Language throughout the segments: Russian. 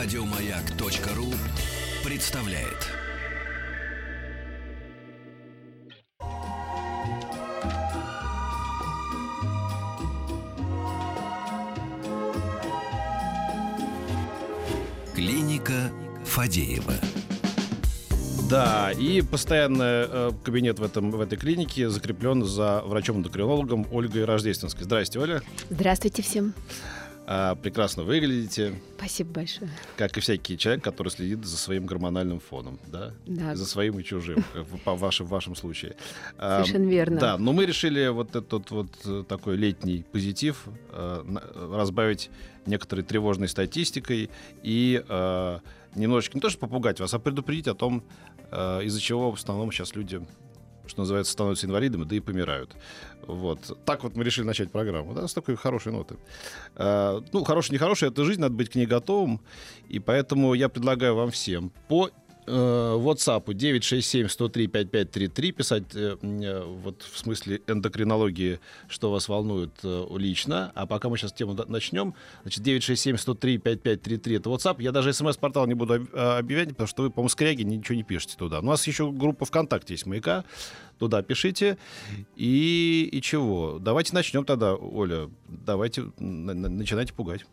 Радиомаяк.ру представляет. Клиника Фадеева. Да, и постоянно э, кабинет в, этом, в этой клинике закреплен за врачом-эндокринологом Ольгой Рождественской. Здрасте, Оля. Здравствуйте всем. А, прекрасно выглядите. Спасибо большое. Как и всякий человек, который следит за своим гормональным фоном, да? Да. За своим и чужим, в- по вашем, в вашем случае. А, Совершенно верно. Да, но мы решили вот этот вот э, такой летний позитив э, э, разбавить некоторой тревожной статистикой и э, немножечко не то что попугать вас, а предупредить о том, э, из-за чего в основном сейчас люди, что называется, становятся инвалидами, да и помирают. Вот. Так вот мы решили начать программу, да, с такой хорошей ноты. Э, ну, хороший, нехороший, это жизнь, надо быть к ней готовым, и поэтому я предлагаю вам всем по WhatsApp 967-103-5533 писать э, э, вот в смысле эндокринологии, что вас волнует э, лично. А пока мы сейчас тему начнем, значит, 967-103-5533 это WhatsApp. Я даже смс-портал не буду об- объявлять, потому что вы, по-моему, скряги ничего не пишете туда. У нас еще группа ВКонтакте есть, «Маяка». Туда пишите. И, и чего? Давайте начнем тогда, Оля. Давайте на- на- начинайте пугать.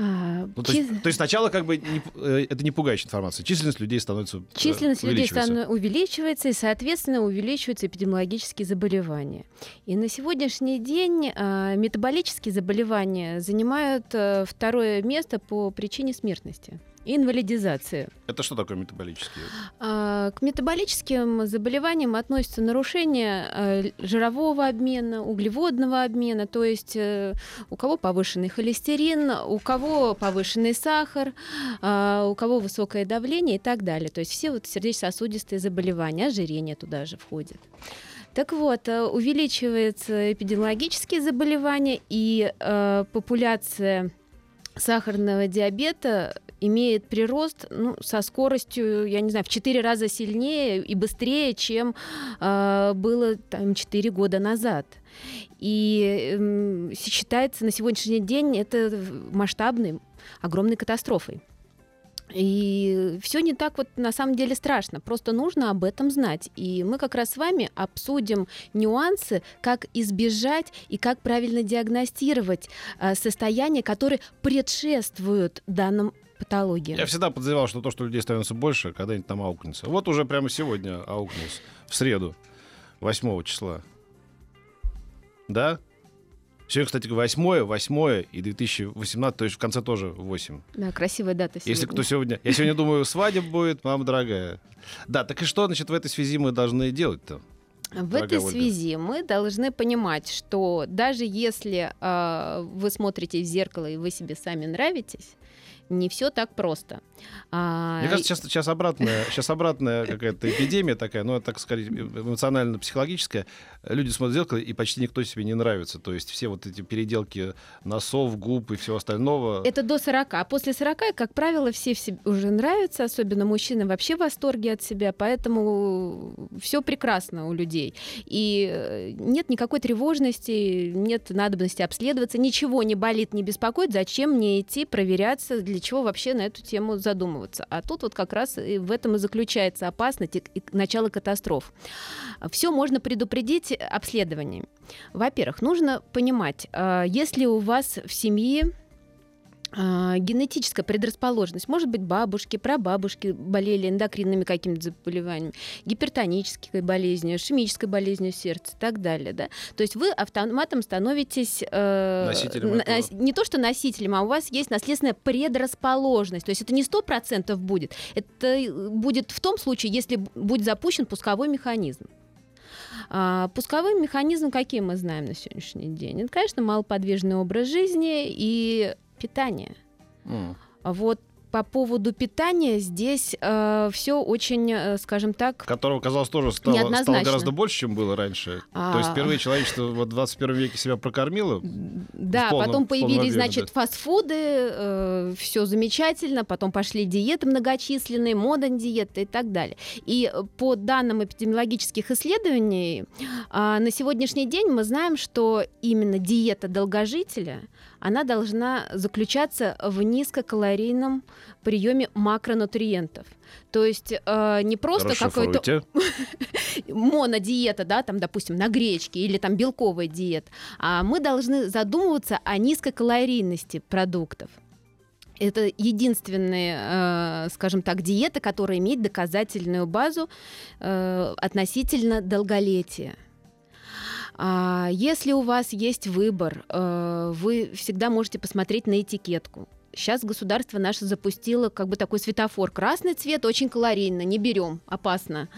А, Ну, то, чис- есть, то есть сначала как бы не э, это не пугающая информация. Численность людей становится э, Численность людей увеличивается. стану- увеличивается, и, соответственно, увеличиваются эпидемиологические заболевания. И на сегодняшний день а, метаболические заболевания занимают а, второе место по причине смертности и инвалидизации. Это что такое метаболические? А, К метаболическим заболеваниям относятся нарушения э, жирового обмена, углеводного обмена, то есть э, у кого повышенный холестерин, у кого повышенный сахар, а, у кого высокое давление и так далее. То есть все вот сердечно-сосудистые заболевания, ожирение туда же входит. Так вот, э, увеличиваются эпидемиологические заболевания, и э, популяция сахарного диабета имеет прирост ну, со скоростью, я не знаю, в 4 раза сильнее и быстрее, чем э, было там, 4 года назад. И эм, считается на сегодняшний день это масштабной, огромной катастрофой. И все не так вот на самом деле страшно, просто нужно об этом знать. И мы как раз с вами обсудим нюансы, как избежать и как правильно диагностировать э, состояния, которые предшествуют данным патологиям. Я всегда подозревал, что то, что людей становится больше, когда-нибудь там аукнется. Вот уже прямо сегодня аукнулся. В среду, 8 числа. Да? Сегодня, кстати, 8, 8 и 2018, то есть в конце тоже 8. Да, красивая дата сегодня. Если кто сегодня... Я сегодня думаю, свадьба будет, мама дорогая. Да, так и что, значит, в этой связи мы должны делать-то? В Дорогая этой Ольга. связи мы должны понимать, что даже если э, вы смотрите в зеркало и вы себе сами нравитесь, не все так просто. А, Мне кажется, сейчас, сейчас обратная, сейчас обратная какая-то эпидемия такая, ну, так сказать, эмоционально-психологическая. Люди смотрят в зеркало, и почти никто себе не нравится. То есть все вот эти переделки носов, губ и всего остального. Это до 40. А после 40, как правило, все уже нравятся, особенно мужчины вообще в восторге от себя, поэтому все прекрасно у людей. И э, нет никакой тревожности, нет надобности обследоваться, ничего не болит, не беспокоит, зачем мне идти проверяться, для чего вообще на эту тему задумываться. А тут вот как раз и в этом и заключается опасность и начало катастроф. Все можно предупредить обследованием. Во-первых, нужно понимать, э, если у вас в семье генетическая предрасположенность. Может быть, бабушки, прабабушки болели эндокринными какими-то заболеваниями, гипертонической болезнью, ишемической болезнью сердца и так далее. Да? То есть вы автоматом становитесь... э, Носителем на- этого. Не то, что носителем, а у вас есть наследственная предрасположенность. То есть это не 100% будет. Это будет в том случае, если будет запущен пусковой механизм. А, пусковой механизм, какие мы знаем на сегодняшний день? Это, конечно, малоподвижный образ жизни и питание. А Вот по поводу питания здесь э, все очень, э, скажем так, Которого, казалось, тоже стало, стало гораздо больше, чем было раньше. А. То есть впервые человечество в 21 веке себя прокормило. Да, полном- потом появились, объеме, значит, фастфуды, все замечательно, потом пошли диеты многочисленные, мода диеты и так далее. И э, по данным эпидемиологических исследований, а, на сегодняшний день мы знаем, что именно диета долгожителя, она должна заключаться в низкокалорийном приеме макронутриентов. То есть э, не просто какой-то монодиета, да, там, допустим, на гречке или там белковая диета, а мы должны задумываться о низкокалорийности продуктов. Это единственная, э, скажем так, диета, которая имеет доказательную базу э, относительно долголетия. А Если у вас есть выбор, э, вы всегда можете посмотреть на этикетку. Сейчас государство наше запустило как бы такой светофор. Красный цвет очень калорийно, не берем, опасно.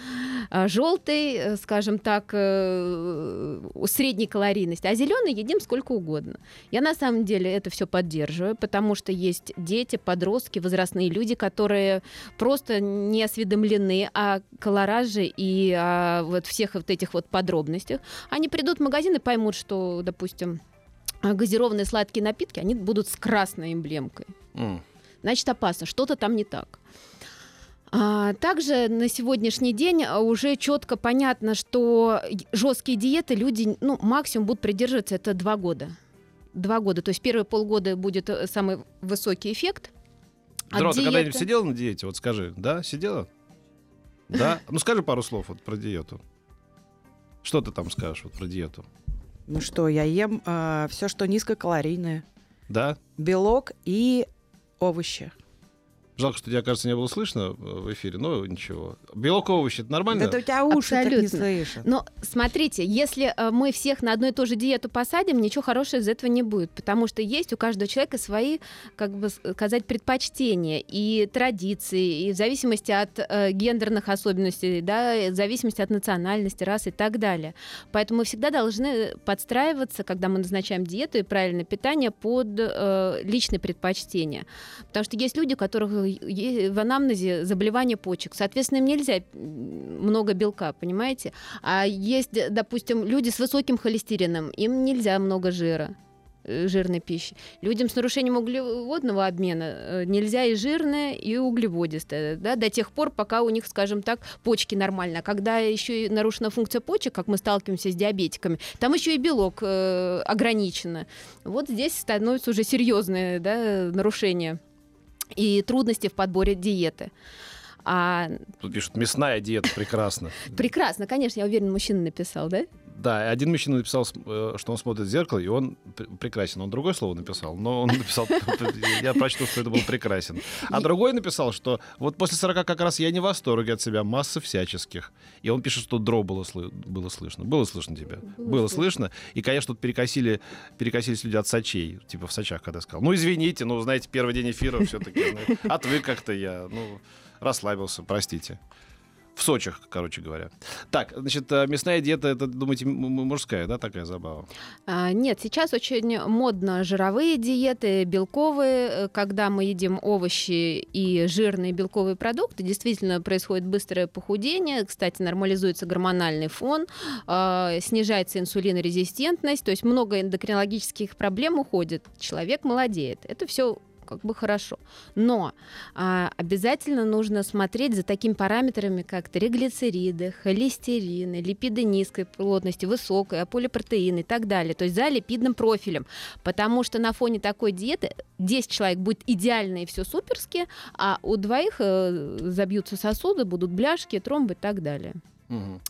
А Желтый, э, скажем так, э, средней калорийности, а зеленый едим сколько угодно. Я на самом деле это все поддерживаю, потому что есть дети, подростки, возрастные люди, которые просто не осведомлены о колораже и о вот всех вот этих вот подробностях. Они придут в магазин и поймут, что, допустим, газированные сладкие напитки, они будут с красной эмблемкой. М. Значит, опасно, что-то там не так. А, также на сегодняшний день а, уже четко понятно, что жесткие диеты люди, ну, максимум будут придерживаться это два года. Два года. То есть первые полгода будет э, самый высокий эффект. Здорово, ты когда-нибудь диеты. сидела на диете? Вот скажи, да, сидела? Да? Ну скажи пару слов вот про диету. Что ты там скажешь вот про диету? Ну что, я ем все, что низкокалорийное. Да? Белок и овощи. Жалко, что тебя, кажется, не было слышно э, в эфире, но ничего. Белок овощи, это нормально? Да это у тебя уши так не Абсолютно. слышат. Но смотрите, если э, мы всех на одну и ту же диету посадим, ничего хорошего из этого не будет, потому что есть у каждого человека свои, как бы сказать, предпочтения и традиции, и в зависимости от э, гендерных особенностей, да, в зависимости от национальности, расы и так далее. Поэтому мы всегда должны подстраиваться, когда мы назначаем диету и правильное питание под э, личные предпочтения. Потому что есть люди, у которых в анамнезе заболевание почек. Соответственно, им нельзя много белка, понимаете? А есть, допустим, люди с высоким холестерином, им нельзя много жира э, жирной пищи. Людям с нарушением углеводного обмена э, нельзя и жирное, и углеводистое, да, до тех пор, пока у них, скажем так, почки нормально. А когда еще и нарушена функция почек, как мы сталкиваемся с диабетиками, там еще и белок э, ограничено. Вот здесь становится уже серьезное да, нарушение и трудности в подборе диеты. А, Тут пишут, мясная диета, прекрасно. прекрасно, конечно, я уверена, мужчина написал, да? Да, один мужчина написал, э, что он смотрит в зеркало, и он пр- прекрасен. Он другое слово написал, но он написал, я прочту, что это был прекрасен. А другой написал, что вот после 40 как раз я не в восторге от себя, масса всяческих. И он пишет, что дро было, слы- было слышно. Было слышно тебя? Было Было слышно. И, конечно, тут перекосили, перекосились люди от сачей, типа в сачах, когда сказал. Ну, извините, ну, знаете, первый день эфира все-таки. Отвык как-то я, ну, расслабился, простите. В Сочах, короче говоря. Так, значит, э, мясная диета, это, думаете, мужская, да, такая забава? А, Нет, сейчас очень модно жировые диеты, белковые, э, когда мы едим овощи и жирные белковые продукты, действительно происходит быстрое похудение, кстати, нормализуется гормональный фон, а, снижается инсулинорезистентность, то есть много эндокринологических проблем уходит, человек молодеет. Это все как бы хорошо. Но а, обязательно нужно смотреть за такими параметрами, как триглицериды, холестерины, липиды низкой плотности, высокой, а полипротеины и так далее. То есть за липидным профилем. Потому что на фоне такой диеты 10 человек будет идеально и все суперски, а у двоих э, забьются сосуды, будут бляшки, тромбы и так далее.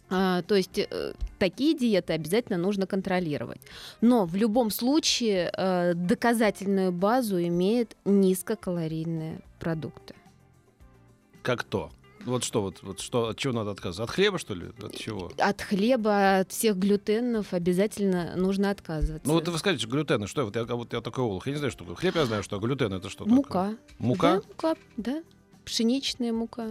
А, то есть э, такие диеты обязательно нужно контролировать. Но в любом случае э, доказательную базу имеют низкокалорийные продукты. Как то? Вот что, вот, вот что, от чего надо отказываться? От хлеба, что ли? От чего? От хлеба, от всех глютенов обязательно нужно отказываться. Ну вот вы скажете, глютен, что вот я, вот я такой олух, я не знаю, что такое. Хлеб я знаю, что а глютен это что такое? мука. Мука? Да, мука, да. Пшеничная мука.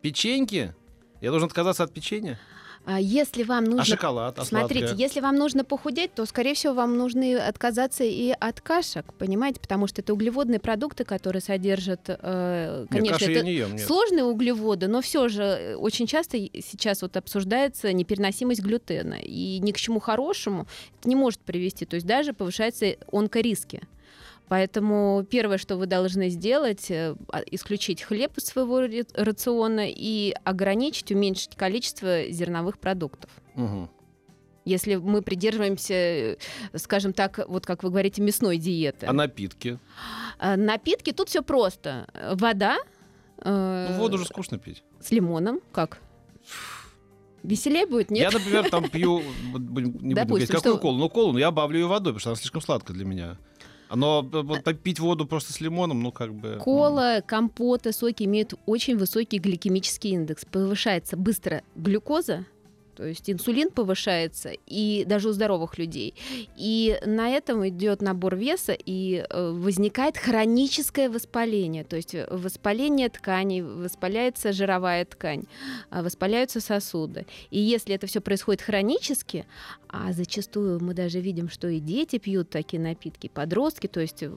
Печеньки? Я должен отказаться от печенья? А Если вам А нужно шоколад, а Смотрите, сладкое? если вам нужно похудеть, то, скорее всего, вам нужно отказаться и от кашек, понимаете, потому что это углеводные продукты, которые содержат, э, Нет, конечно, каши это не ем, нет. сложные углеводы, но все же э, очень часто сейчас вот обсуждается непереносимость глютена, и ни к чему хорошему это не может привести, то есть даже повышаются онкориски. Поэтому первое, что вы должны сделать, э, а- исключить хлеб из своего рациона и ограничить, уменьшить количество зерновых продуктов. Мгм. Если мы придерживаемся, э, скажем так, вот как вы говорите, мясной диеты. А напитки? А Напитки тут все просто. Э, Вода. Ну, воду же скучно пить. С лимоном. Как? Веселее будет, нет? Я, например, там пью, не будем Допустим, говорить, какую что- колу, ну колу, но я обавлю ее водой, потому что она слишком сладкая для меня. Но э, попить воду просто с лимоном, ну как бы... Кола, компоты, соки имеют очень высокий гликемический индекс. Повышается быстро глюкоза, то есть инсулин повышается, и даже у здоровых людей. И на этом идет набор веса, и э, возникает хроническое воспаление. То есть э, воспаление тканей, воспаляется жировая ткань, а, воспаляются сосуды. И если это все происходит хронически, а зачастую мы даже видим, что и дети пьют такие напитки, подростки, то есть э,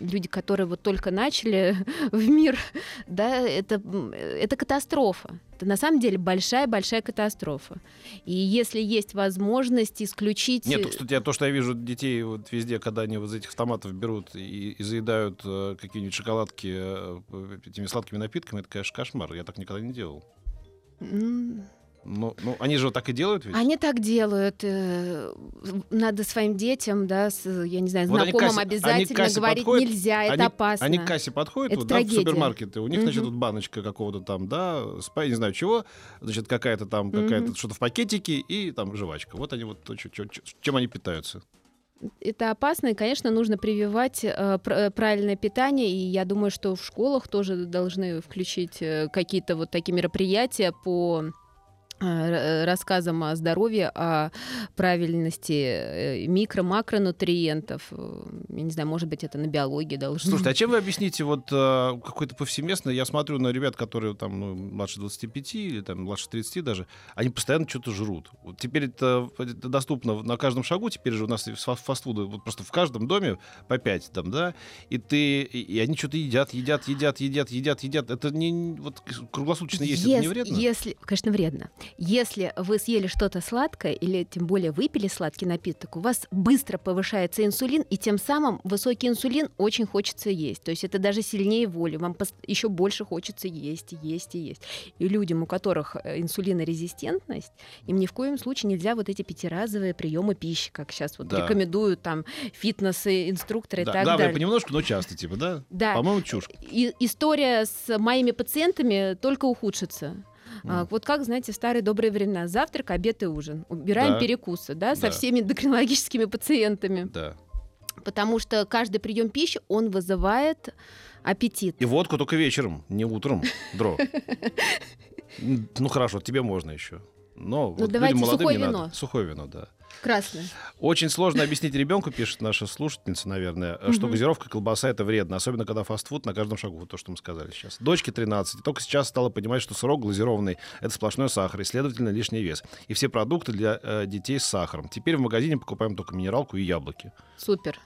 люди, которые вот только начали в мир, да, это, м, это катастрофа. Это на самом деле большая-большая катастрофа. И если есть возможность исключить... Нет, кстати, я- то, что я вижу детей вот везде, когда они вот из этих автоматов берут и, и заедают э, какие-нибудь шоколадки э, этими сладкими напитками, это, конечно, кошмар. Я так никогда не делал. М, Ну, ну они же вот так и делают ведь? Они так делают. э, Надо своим детям, да, с, я не знаю, Вот знакомым кассе- они к обязательно кассе говорить подходят, нельзя, это они, опасно. Они к кассе подходят, Это вот, да, в супермаркеты. У них, значит, тут баночка какого-то там, да, спа, не знаю чего, значит, какая-то там, какая-то что-то в пакетике и там жвачка. Вот они вот чем они питаются. Это опасно, и, конечно, нужно прививать э, э, правильное питание, и я думаю, что в школах тоже должны включить э, какие-то вот такие мероприятия по э, р- рассказам о здоровье, о правильности э, микро-макронутриентов. Я не знаю, может быть, это на биологии должно Слушайте, а чем вы объясните вот э, какой-то повсеместно? Я смотрю на ребят, которые там ну, младше 25 или там младше 30 даже, они постоянно что-то жрут. Вот теперь это, это доступно на каждом шагу. Теперь же у нас фастфуды вот просто в каждом доме по 5 там, да, и ты и, они что-то едят, едят, едят, едят, едят, едят. Это не вот круглосуточно есть, это не Если- вредно? Если, конечно, вредно. Если вы съели что-то сладкое или тем более выпили сладкий напиток, у вас быстро повышается инсулин, и тем самым высокий инсулин очень хочется есть. То есть это даже сильнее воли. Вам еще больше хочется есть, и есть и есть. И людям, у которых э, инсулинорезистентность, им ни в коем случае нельзя вот эти пятиразовые приемы пищи, как сейчас вот Да. рекомендуют там фитнес-инструкторы Да, и так главное, далее. понемножку, но часто, типа, да? Да. По-моему, чушь. И история с моими пациентами только ухудшится. Мгм. вот как, знаете, в старые добрые времена. Завтрак, обед и ужин. Убираем Да. перекусы, да, со Да. всеми эндокринологическими пациентами. Да. Потому что каждый прием пищи, он вызывает аппетит. И водку только вечером, не утром, дро. Ну хорошо, тебе можно еще. Но вот Ну, давайте людям молодым сухое не вино. надо. Сухое вино, да. Красное. Очень сложно объяснить ребенку, пишет наша слушательница, наверное, что Мгм. газировка, колбаса это вредно, особенно когда фастфуд на каждом шагу, вот то, что мы сказали сейчас. Дочке 13, и только сейчас стала понимать, что сырок глазированный это сплошной сахар, и, следовательно, лишний вес. И все продукты для э, детей с сахаром. Теперь в магазине покупаем только минералку и яблоки. Супер.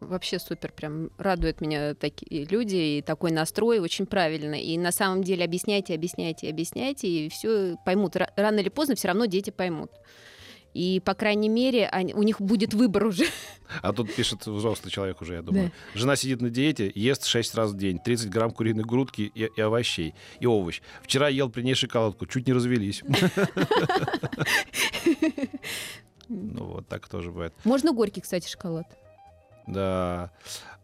Вообще супер, прям радуют меня такие люди и такой настрой очень правильно. И на самом деле объясняйте, объясняйте, объясняйте, и все поймут. Ра- Рано или поздно все равно дети поймут. И, по крайней мере, они- у них будет выбор уже. А тут пишет взрослый человек уже, я думаю. Жена сидит на диете, ест 6 раз в день, 30 грамм куриной грудки и, и овощей, и овощ. Вчера ел при ней шоколадку, чуть не развелись. Ну вот, так тоже бывает. Можно горький, кстати, шоколад. Да.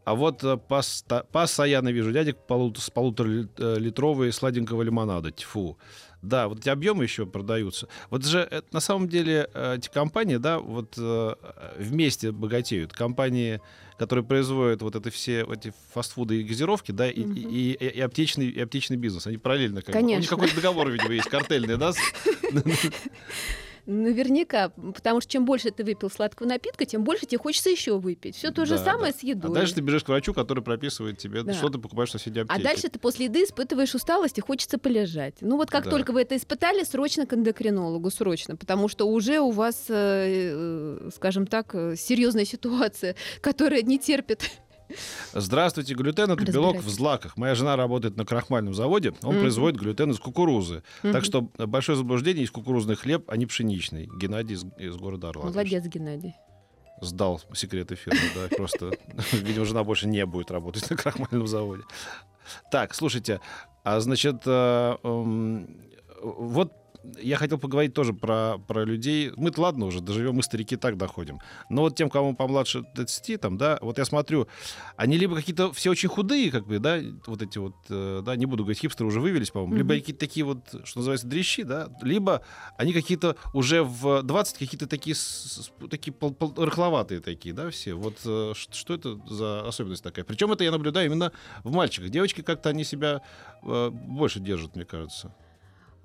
А вот э, паста- постоянно вижу дядек полу- с полуторалитровой сладенького лимонада. Тьфу. Да, вот эти объемы еще продаются. Вот же э, на самом деле э, эти компании, да, вот э, вместе богатеют. Компании, которые производят вот это все эти фастфуды и газировки, да, и, Мгм. и, и- и аптечный, и аптечный бизнес. Они параллельно как бы. У них Конечно. какой-то договор, видимо, есть картельный, да? Наверняка, потому что чем больше ты выпил сладкого напитка, тем больше тебе хочется еще выпить. Все то же Да, самое да. с едой. А дальше ты бежишь к врачу, который прописывает тебе, Да. что ты покупаешь в соседней А аптеке. дальше ты после еды испытываешь усталость и хочется полежать. Ну вот как Да. только вы это испытали, срочно к эндокринологу, срочно, потому что уже у вас, э, э, скажем так, э, серьезная ситуация, которая не терпит. Здравствуйте, глютен это белок в злаках. Моя жена работает на крахмальном заводе, он Мгм. производит глютен из кукурузы. Мгм. Так что большое заблуждение, есть кукурузный хлеб, а не пшеничный. Геннадий из, из города Орла. Молодец, Геннадий. Сдал секреты фирмы, да, просто, видимо, жена больше не будет работать на крахмальном заводе. Так, слушайте, а значит, э, эм, вот я хотел поговорить тоже про, про людей. Мы-то ладно уже доживем, мы старики так доходим. Но вот тем, кому помладше 30, там, да, вот я смотрю, они либо какие-то все очень худые, как бы, да, вот эти вот, э, да, не буду говорить, хипстеры уже вывелись, по-моему, либо Мгм. какие-то такие вот, что называется, дрищи, да, либо они какие-то уже в 20 какие-то такие, такие пол- пол- рыхловатые такие, да, все. Вот э, что это за особенность такая? Причем это я наблюдаю именно в мальчиках. Девочки как-то они себя э, больше держат, мне кажется.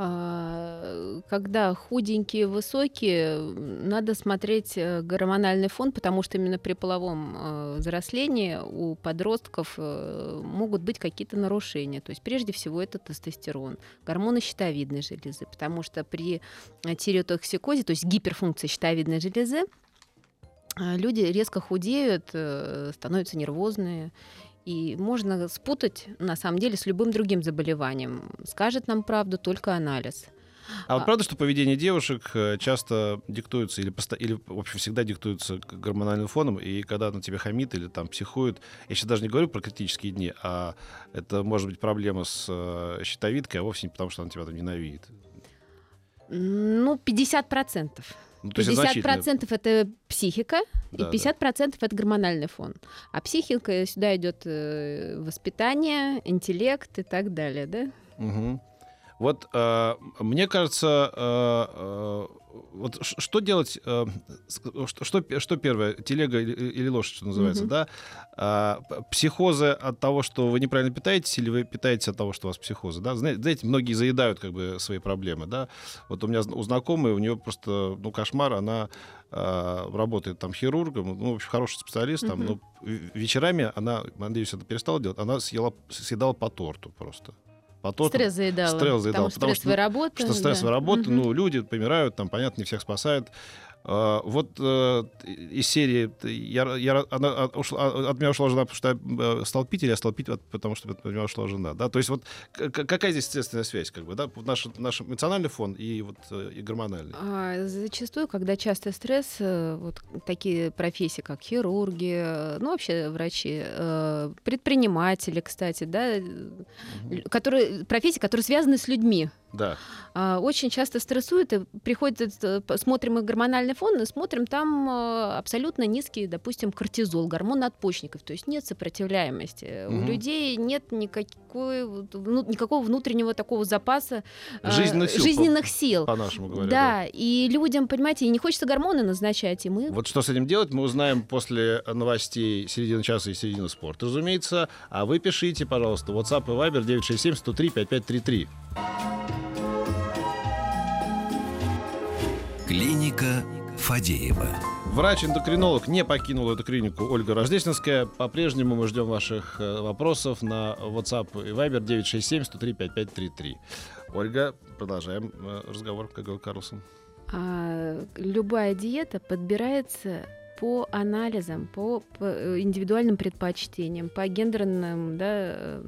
А, Когда худенькие, высокие, надо смотреть э, гормональный фон, потому что именно при половом э, взрослении у подростков э, могут быть какие-то нарушения. То есть прежде всего это тестостерон, гормоны щитовидной железы, потому что при тиреотоксикозе, то есть гиперфункции щитовидной железы, люди резко худеют, становятся нервозные. И можно спутать, на самом деле, с любым другим заболеванием. Скажет нам правду только анализ. А вот А- правда, что поведение девушек э, часто диктуется или, посто- или в общем, всегда диктуется гормональным фоном, и когда она тебе хамит или там психует, я сейчас даже не говорю про критические дни, а это может быть проблема с э, щитовидкой, а вовсе не потому, что она тебя там ненавидит. Ну, 50%. Ну, то есть это. 50% психика, Да, и 50% это гормональный фон. А психика сюда идет э, воспитание, интеллект и так далее, да? Мгм. Вот э, мне кажется, э, э, вот что делать, э, что, что, что первое, телега или, или лошадь, что называется, Мгм. да? А, психозы от того, что вы неправильно питаетесь, или вы питаетесь от того, что у вас психозы, да? Зна- Знаете, многие заедают как бы свои проблемы, да? Вот у меня у знакомой, у нее просто, ну, кошмар, она а, работает там хирургом, ну, в общем, хороший специалист, там, Мгм. но вечерами она, надеюсь, это перестала делать, она съела, съедала по торту просто. По торту. Стресс заедала. Стресс заедала, Потому что потому что, стрессовая работа. Что стрессовая да. работа, Мгм. ну, люди помирают, там, понятно, не всех спасает. А, вот э, из серии я, я, она, от, ушла- от меня ушла жена, потому что я э, или я вот потому что от меня ушла жена. Да? То есть вот какая здесь естественная связь? Как бы, да? Наш, наш эмоциональный фон и, вот, э, и гормональный. А, Зачастую, когда частый стресс, вот такие профессии, как хирурги, ну вообще врачи, предприниматели, кстати, да, л- которые, профессии, которые связаны с людьми, Да. а, очень часто стрессуют, и приходит, э, п- смотрим их гормональный фон, и смотрим там э, абсолютно низкий, допустим, кортизол, гормон надпочечников, то есть нет сопротивляемости. У Мгм. людей нет никакой, вну- никакого внутреннего такого запаса э, Жизненных сил, жизненных сил. По-нашему говоря. Да, и людям, понимаете, не хочется гормоны назначать, и мы... Вот что с этим делать, мы узнаем после новостей середины часа и середины спорта, разумеется. А вы пишите, пожалуйста, WhatsApp и Viber 967 103 5533. Клиника Фадеева. Врач-эндокринолог не покинула эту клинику Ольга Рождественская. По-прежнему мы ждем ваших э, вопросов на WhatsApp и Viber 967 103 5533. Ольга, продолжаем э, разговор, как говорил Карлсон. А, любая диета подбирается по анализам, по, по, э, индивидуальным предпочтениям, по гендерным, да,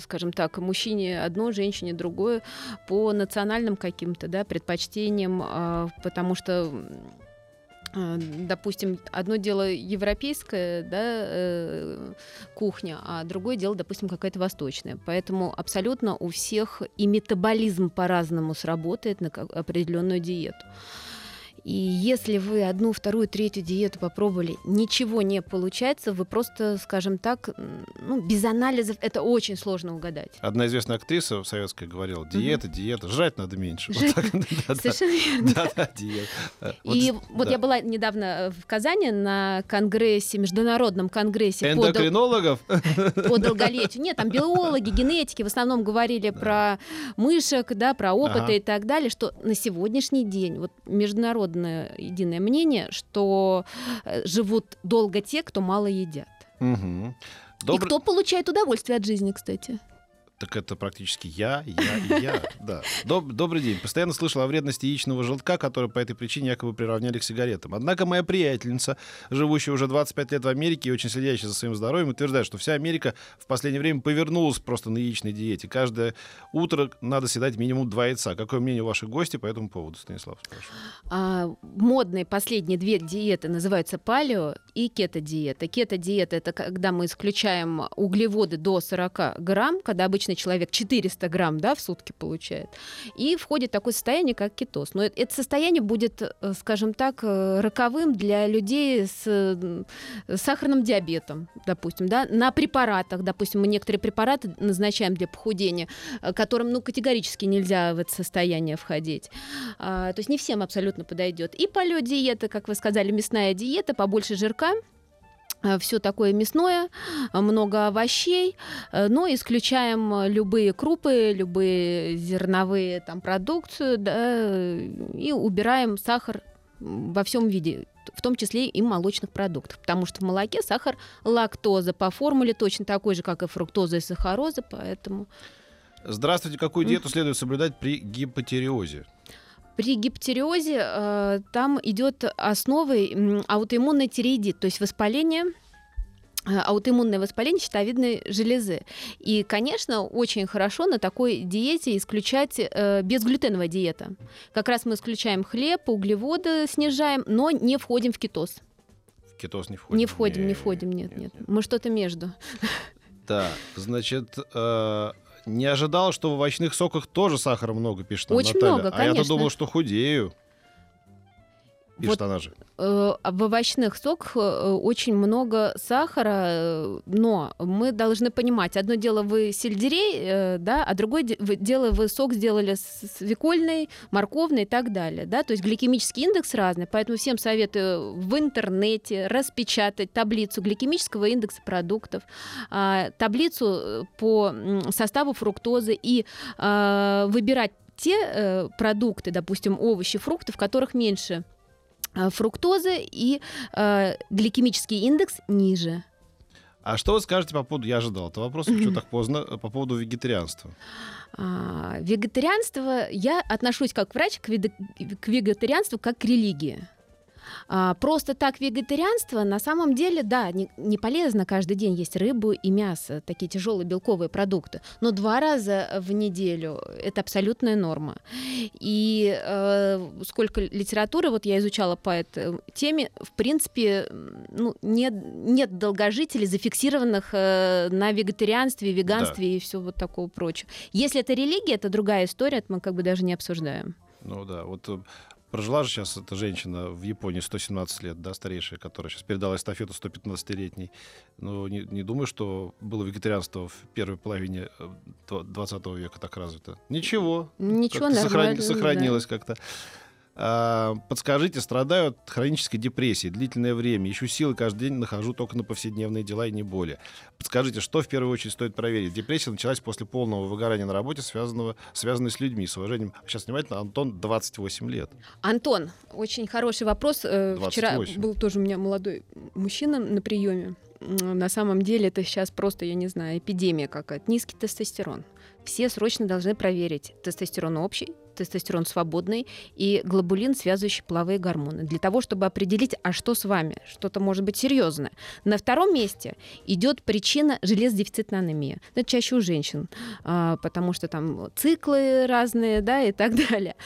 скажем так, мужчине одно, женщине другое, по национальным каким-то да, предпочтениям, а, потому что а, Допустим, одно дело европейская да, э, кухня, а другое дело, допустим, какая-то восточная. Поэтому абсолютно у всех и метаболизм по-разному сработает на определенную диету. И если вы одну, вторую, третью диету попробовали, ничего не получается, вы просто, скажем так, ну, без анализов это очень сложно угадать. Одна известная актриса советская говорила, диета, диета, жрать надо меньше. Совершенно верно. Да-да, диета. Э, И вот да. я была недавно э, в Казани на конгрессе, международном конгрессе Эндокринологов? по долголетию. Нет, там биологи, генетики в основном говорили про мышек, да, про опыты и так далее, что на сегодняшний день вот международное единое мнение, что э, живут долго те, кто мало едят. Мгм. И Добрый- кто получает удовольствие от жизни, кстати. Так это практически я, я и я. Да. Доб- Добрый день. Постоянно слышал о вредности яичного желтка, который по этой причине якобы приравняли к сигаретам. Однако моя приятельница, живущая уже 25 лет в Америке и очень следящая за своим здоровьем, утверждает, что вся Америка в последнее время повернулась просто на яичной диете. Каждое утро надо съедать минимум два яйца. Какое мнение у ваших гостей по этому поводу, Станислав? А, модные последние две диеты называются палео и кето-диета. Кето-диета — это когда мы исключаем углеводы до 40 грамм, когда обычный человек 400 грамм да, в сутки получает. И входит такое состояние, как кетоз. Но это, состояние будет, э, скажем так, э, роковым для людей с сахарным диабетом, допустим, да, на препаратах, допустим, мы некоторые препараты назначаем для похудения, э, которым, ну, категорически нельзя в это состояние входить. А, то есть не всем абсолютно подойдет. И палеодиета, как вы сказали, мясная диета, побольше жирка, все такое мясное, а, много овощей, э, но исключаем э, любые крупы, любые зерновые там продукцию, да, и убираем сахар во всем виде в том числе и молочных продуктов, потому что в молоке сахар, лактоза по формуле точно такой же, как и фруктоза и сахароза, поэтому Здравствуйте. Какую диету следует соблюдать при гипотериозе? При гипотериозе э, там идет основой аутоиммунный тиреидит, то есть воспаление э, аутоиммунное воспаление щитовидной железы. И, конечно, очень хорошо на такой диете исключать э, безглютеновая диета. Как раз мы исключаем хлеб, углеводы снижаем, но не входим в кетоз. В кетоз не входим? Не входим, не входим, нет, нет. Мы что-то между. Да, значит, э, не ожидал, что в овощных соках тоже сахара много, пишет Очень Наталья. много, А я-то конечно. думал, что худею. Пишет Вот она же. Э, в овощных соках э, очень много сахара, э, но мы должны понимать, одно дело вы сельдерей, э, да, а другое дело вы сок сделали с- свекольный, морковный и так далее, да, то есть гликемический индекс разный, поэтому всем советую в интернете распечатать таблицу гликемического индекса продуктов, а, таблицу э, по м, составу фруктозы и а, выбирать те э, продукты, допустим, овощи, фрукты, в которых меньше э, фруктозы и э, гликемический индекс ниже. А что вы скажете по поводу, я ожидал этого вопроса, почему так поздно, э, по поводу вегетарианства? А, вегетарианство, я отношусь как врач к, к вегетарианству как к религии. А, просто так вегетарианство на самом деле, да, не, не полезно каждый день есть рыбу и мясо, такие тяжелые белковые продукты, но два раза в неделю это абсолютная норма. И э, сколько литературы вот я изучала по этой теме, в принципе, ну, нет, нет долгожителей, зафиксированных э, на вегетарианстве, веганстве и все вот такого прочего. Если это религия, это другая история, это мы как бы даже не обсуждаем. Ну да, вот э, прожила же сейчас эта женщина в Японии 117 лет, да, старейшая, которая сейчас передала эстафету 115-летней. Ну, не, не думаю, что было вегетарианство в первой половине э, два- 20 века так развито. Ничего. Ничего, как-то сохрани- нормально. да. сохранилось как-то. А, подскажите, страдаю от хронической депрессии длительное время. Ищу силы, каждый день нахожу только на повседневные дела и не более. Подскажите, что в первую очередь стоит проверить? Депрессия началась после полного выгорания на работе, связанного, связанной с людьми. С уважением. Сейчас внимательно, Антон, 28 лет. Антон, очень хороший вопрос. Э, Вчера 28. был тоже у меня молодой мужчина на приеме. На самом деле это сейчас просто, я не знаю, эпидемия какая-то. Низкий тестостерон. Все срочно должны проверить тестостерон общий, тестостерон свободный и глобулин, связывающий половые гормоны, для того, чтобы определить, а что с вами, что-то может быть серьезное. На втором месте идет причина железодефицитной анемии. Это чаще у женщин, а, потому что там циклы разные, да, и так далее.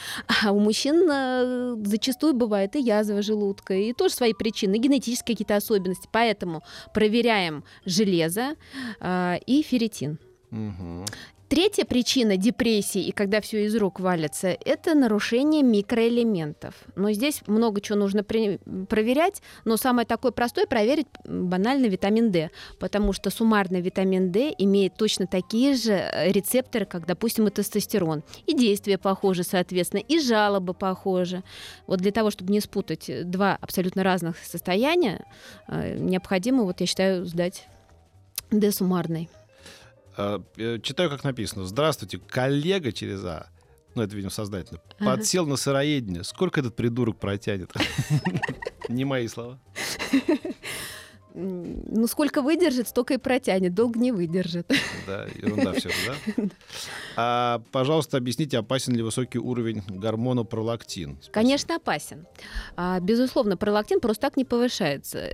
А у мужчин э, зачастую бывает и язва желудка, и тоже свои причины, и генетические какие-то особенности. Поэтому проверяем железо а, и ферритин. Третья причина депрессии и когда все из рук валится, это нарушение микроэлементов. Но здесь много чего нужно при- проверять, но самое такое простое проверить банально витамин D, потому что суммарный витамин D имеет точно такие же э, рецепторы, как, допустим, и тестостерон. И действия похожи, соответственно, и жалобы похожи. Вот для того, чтобы не спутать два абсолютно разных состояния, э, необходимо, вот я считаю, сдать D суммарный. А, э, Читаю, как написано. Здравствуйте, коллега через А. Ну, это, видимо, сознательно. Подсел на сыроедение. Сколько этот придурок протянет? Не мои слова. Ну, сколько выдержит, столько и протянет. Долго не выдержит. Да, ерунда все да? А, пожалуйста, объясните, опасен ли высокий уровень гормона пролактин? Спасибо. Конечно, опасен. А, безусловно, пролактин просто так не повышается.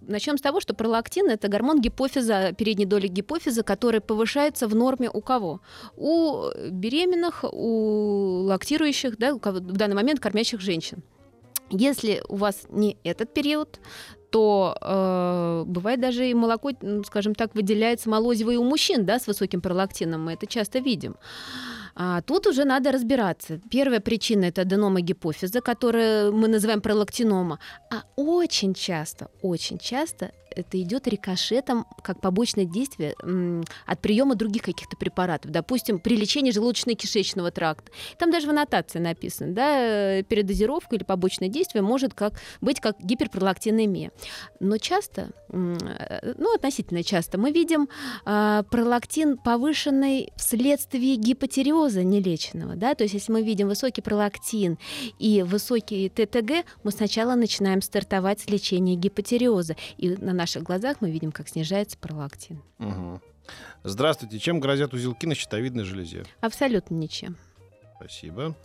Начнем с того, что пролактин это гормон гипофиза, передней доли гипофиза, который повышается в норме у кого? У беременных, у лактирующих, да, у кого- в данный момент кормящих женщин. Если у вас не этот период, то э, бывает даже и молоко, скажем так, выделяется молозиво и у мужчин, да, с высоким пролактином, мы это часто видим. А тут уже надо разбираться. Первая причина это аденома гипофиза, которую мы называем пролактинома. А очень часто, очень часто это идет рикошетом как побочное действие от приема других каких-то препаратов. Допустим, при лечении желудочно-кишечного тракта. Там даже в аннотации написано, да, э, передозировка или побочное действие может как, быть как гиперпролактинемия. Но часто, э, ну, относительно часто, мы видим а, пролактин повышенный вследствие гипотериоза нелеченного. Да? То есть если мы видим высокий пролактин и высокий ТТГ, мы сначала начинаем стартовать с лечения гипотериоза. И на наших глазах мы видим, как снижается пролактин. Мгм. Здравствуйте. Чем грозят узелки на щитовидной железе? Абсолютно ничем. Спасибо.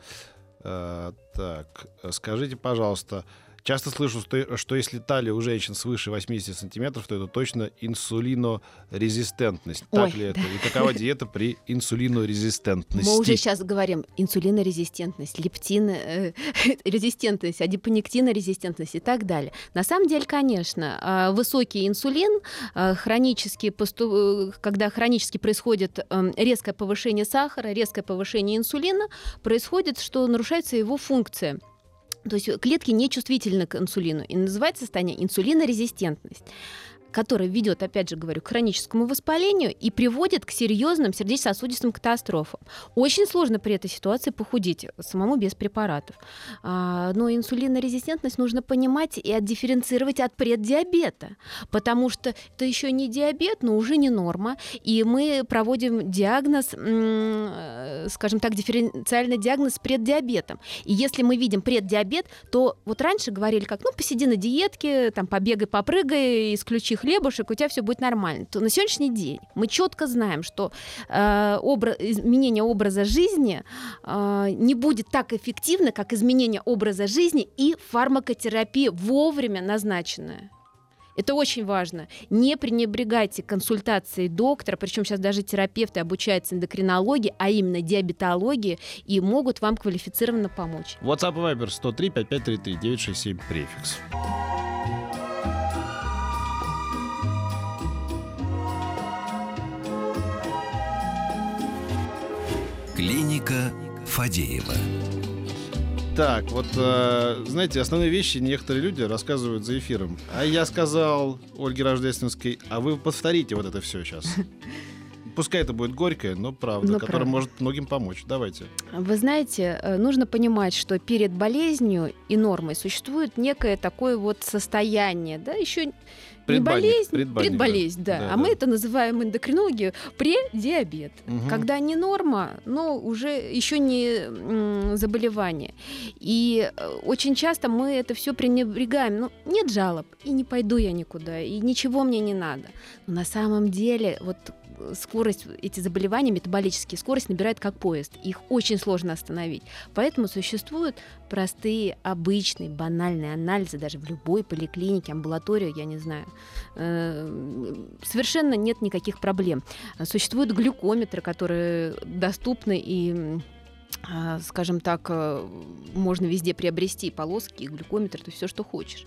А, так, э, скажите, пожалуйста, часто слышу, что, если талия у женщин свыше 80 сантиметров, то это точно инсулинорезистентность. Так Ой, ли это? И какова диета при инсулинорезистентности? Мы уже сейчас говорим инсулинорезистентность, лептин, э, резистентность, адипонектинорезистентность и так далее. На самом деле, конечно, э, высокий инсулин, э, хронически э, когда хронически происходит э, резкое повышение сахара, резкое повышение инсулина, происходит, что нарушается его функция. То есть клетки не чувствительны к инсулину. И называется состояние инсулинорезистентность которая ведет, опять же говорю, к хроническому воспалению и приводит к серьезным сердечно-сосудистым катастрофам. Очень сложно при этой ситуации похудеть самому без препаратов. А, Но инсулинорезистентность нужно понимать и отдифференцировать от преддиабета, потому что это еще не диабет, но уже не норма. И мы проводим диагноз, э, скажем так, дифференциальный диагноз с преддиабетом. И если мы видим преддиабет, то вот раньше говорили, как, ну, посиди на диетке, там, побегай, попрыгай, исключи хлебушек, у тебя все будет нормально. То на сегодняшний день мы четко знаем, что э, обра- изменение образа жизни э, не будет так эффективно, как изменение образа жизни и фармакотерапия вовремя назначенная. Это очень важно. Не пренебрегайте консультацией доктора, причем сейчас даже терапевты обучаются эндокринологии, а именно диабетологии, и могут вам квалифицированно помочь. WhatsApp Viber 103 5533 967 префикс. Клиника Фадеева. Так, вот, э, знаете, основные вещи некоторые люди рассказывают за эфиром. А я сказал Ольге Рождественской, а вы повторите вот это все сейчас. Пускай это будет горькое, но правда, Но которая правда. может многим помочь. Давайте. Вы знаете, э, нужно понимать, что перед болезнью и нормой существует некое такое вот состояние, да, еще не болезнь, предбанник, предболезнь, да. да. Да, а мы да. это называем эндокринологию предиабет. Мгм. Когда не норма, но уже еще не заболевание. И э, очень часто мы это все пренебрегаем. Ну, нет жалоб, и не пойду я никуда, и ничего мне не надо. Но на самом деле вот скорость, эти заболевания, метаболические, скорость набирает как поезд. Их очень сложно остановить. Поэтому существуют простые, обычные, банальные анализы даже в любой поликлинике, амбулатории, я не знаю. Э, Совершенно нет никаких проблем. Существуют глюкометры, которые доступны и а, скажем так, э, можно везде приобрести полоски, глюкометр, то есть все, что хочешь.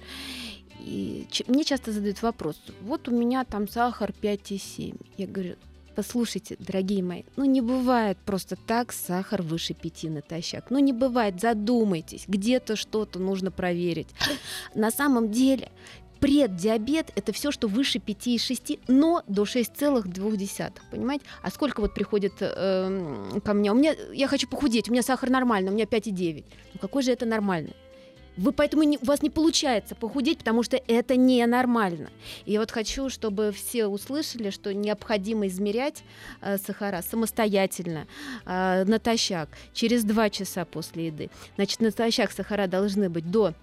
И мне часто задают вопрос, вот у меня там сахар 5,7. Я говорю, Послушайте, дорогие мои, ну не бывает просто так сахар выше пяти натощак. Ну не бывает, задумайтесь, где-то что-то нужно проверить. На самом деле преддиабет это все, что выше 5,6, но до 6,2. Понимаете? А сколько вот приходит э, ко мне? У меня я хочу похудеть, у меня сахар нормальный, у меня 5,9. Ну какой же это нормальный? Вы поэтому не, у вас не получается похудеть, потому что это ненормально. И вот хочу, чтобы все услышали, что необходимо измерять э, сахара самостоятельно, э, натощак, через 2 часа после еды. Значит, натощак сахара должны быть до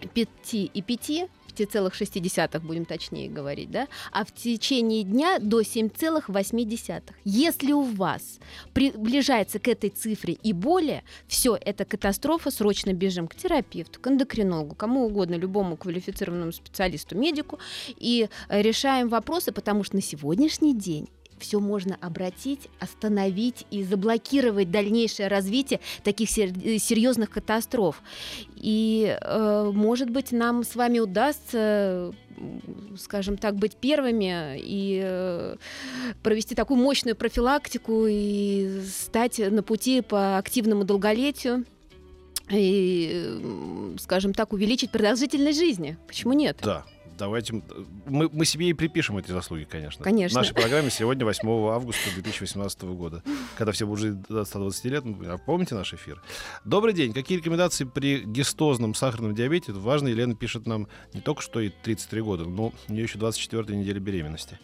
5,5 5,6 будем точнее говорить, да, а в течение дня до 7,8. Если у вас приближается к этой цифре и более, все, это катастрофа, срочно бежим к терапевту, к эндокринологу, кому угодно, любому квалифицированному специалисту, медику, и решаем вопросы, потому что на сегодняшний день все можно обратить, остановить и заблокировать дальнейшее развитие таких э, серьезных катастроф. И, э, может быть, нам с вами удастся скажем так, быть первыми и э, провести такую мощную профилактику и стать на пути по активному долголетию и, скажем так, увеличить продолжительность жизни. Почему нет? Да, давайте... Мы, мы себе и припишем эти заслуги, конечно. Конечно. В нашей программе сегодня 8 августа 2018 года, когда все будут жить до 120 лет. Ну, а помните наш эфир? Добрый день. Какие рекомендации при гистозном сахарном диабете? Важно. Елена пишет нам не только что и 33 года, но у нее еще 24 неделя беременности.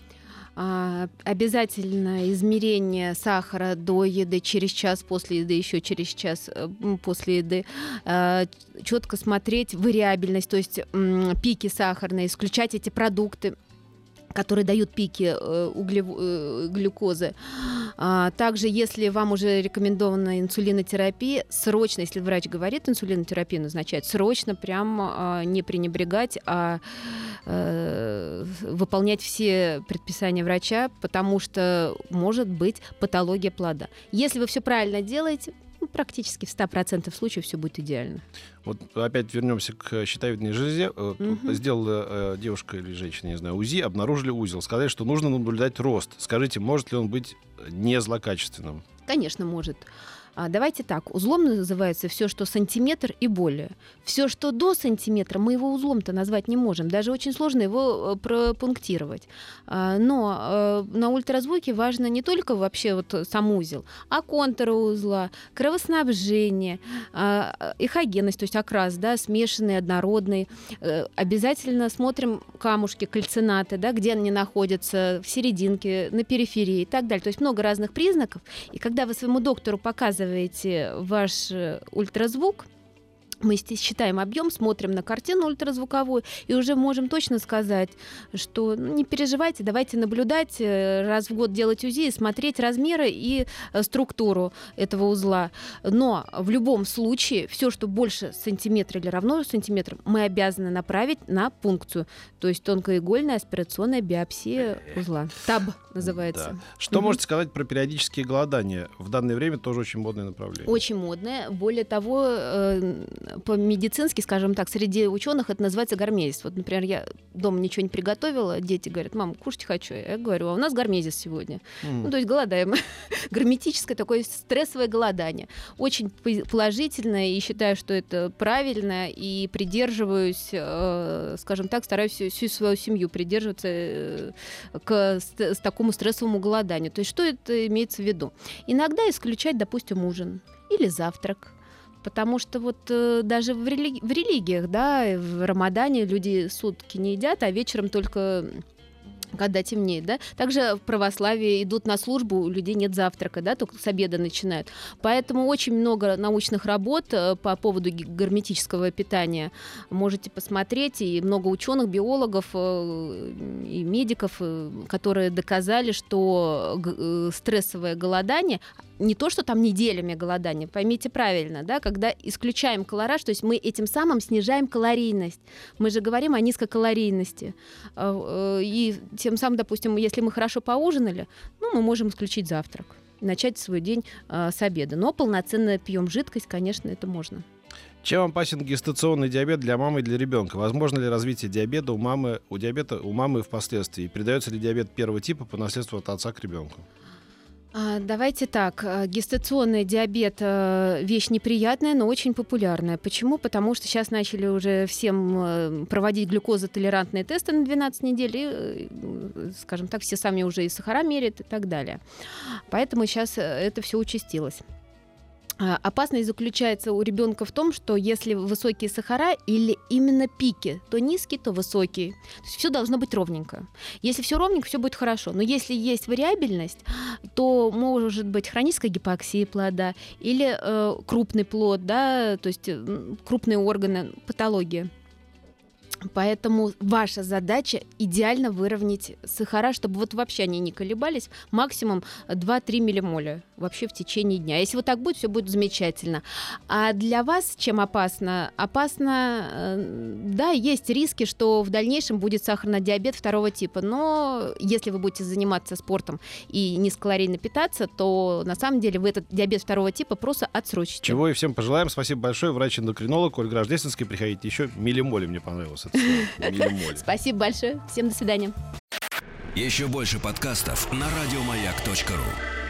А, обязательно измерение сахара до еды, через час после еды, еще через час э, после еды. А, четко смотреть вариабельность, то есть пики сахарные, исключать эти продукты которые дают пики э, углев... э, глюкозы. А, также, если вам уже рекомендована инсулинотерапия, срочно, если врач говорит инсулинотерапию назначать, срочно прям а, не пренебрегать, а э, выполнять все предписания врача, потому что может быть патология плода. Если вы все правильно делаете, ну, практически в 100% случаев все будет идеально. Вот опять вернемся к щитовидной железе. Угу. Сделала э, девушка или женщина, не знаю, УЗИ, обнаружили узел. Сказали, что нужно наблюдать рост. Скажите, может ли он быть не злокачественным? Конечно, может. А, давайте так, узлом называется все, что сантиметр и более. Все, что до сантиметра, мы его узлом-то назвать не можем. Даже очень сложно его э, пропунктировать. А, но э, на ультразвуке важно не только вообще вот сам узел, а контуры узла, кровоснабжение, а, эхогенность, то есть окрас, да, смешанный, однородный. Э, обязательно смотрим камушки, кальцинаты, да, где они находятся, в серединке, на периферии и так далее. То есть много разных признаков. И когда вы своему доктору показываете показываете ваш э, ультразвук, мы считаем объем, смотрим на картину ультразвуковую и уже можем точно сказать, что ну, не переживайте, давайте наблюдать, э, раз в год делать УЗИ и смотреть размеры и э, структуру этого узла. Но в любом случае все, что больше сантиметра или равно сантиметрам, мы обязаны направить на пункцию, то есть тонкоигольная аспирационная биопсия узла. ТАБ называется. Да. Что угу. можете сказать про периодические голодания? В данное время тоже очень модное направление. Очень модное. Более того, э, по-медицински, скажем так, среди ученых это называется гармезис. Вот, например, я дома ничего не приготовила, дети говорят, мам, кушать хочу. Я говорю, а у нас гармезис сегодня. Mm. Ну, то есть голодаем. Гарметическое такое стрессовое голодание. Очень положительно и считаю, что это правильно и придерживаюсь, э, скажем так, стараюсь всю, всю свою семью придерживаться э, к с, с такому стрессовому голоданию. То есть что это имеется в виду? Иногда исключать, допустим, ужин или завтрак Потому что вот э, даже в, религи- в религиях, да, в Рамадане люди сутки не едят, а вечером только когда темнеет, да. Также в православии идут на службу, у людей нет завтрака, да, только с обеда начинают. Поэтому очень много научных работ э, по поводу герметического питания можете посмотреть, и много ученых, биологов э, и медиков, э, которые доказали, что стрессовое голодание не то, что там неделями голодания, поймите правильно, да, когда исключаем колораж, то есть мы этим самым снижаем калорийность. Мы же говорим о низкокалорийности. И тем самым, допустим, если мы хорошо поужинали, ну, мы можем исключить завтрак, начать свой день э, с обеда. Но полноценно пьем жидкость, конечно, это можно. Чем опасен гестационный диабет для мамы и для ребенка? Возможно ли развитие диабета у мамы, у диабета у мамы впоследствии? Передается ли диабет первого типа по наследству от отца к ребенку? А, Давайте так. э, Гестационный диабет э, вещь неприятная, но очень популярная. Почему? Потому что сейчас начали уже всем э, проводить глюкозотолерантные тесты на 12 недель, и, скажем так, все сами уже и сахара меряют и так далее. Поэтому сейчас это все участилось. А, Опасность заключается у ребенка в том, что если высокие сахара или именно пики, то низкий, то высокий. То все должно быть ровненько. Если все ровненько, все будет хорошо. Но если есть вариабельность, то может быть хроническая гипоксия плода или э, крупный плод, да, то есть крупные органы, патология. Поэтому ваша задача идеально выровнять сахара, чтобы вот вообще они не колебались, максимум 2-3 миллимоля вообще в течение дня. Если вот так будет, все будет замечательно. А для вас чем опасно? Опасно, э, да, есть риски, что в дальнейшем будет сахарный диабет второго типа, но если вы будете заниматься спортом и низкокалорийно питаться, то на самом деле вы этот диабет второго типа просто отсрочите. Чего и всем пожелаем. Спасибо большое. Врач-эндокринолог Ольга Рождественская. Приходите еще. Милимоли мне понравилось. Спасибо большое. Всем до свидания. Еще больше подкастов на радиомаяк.ру.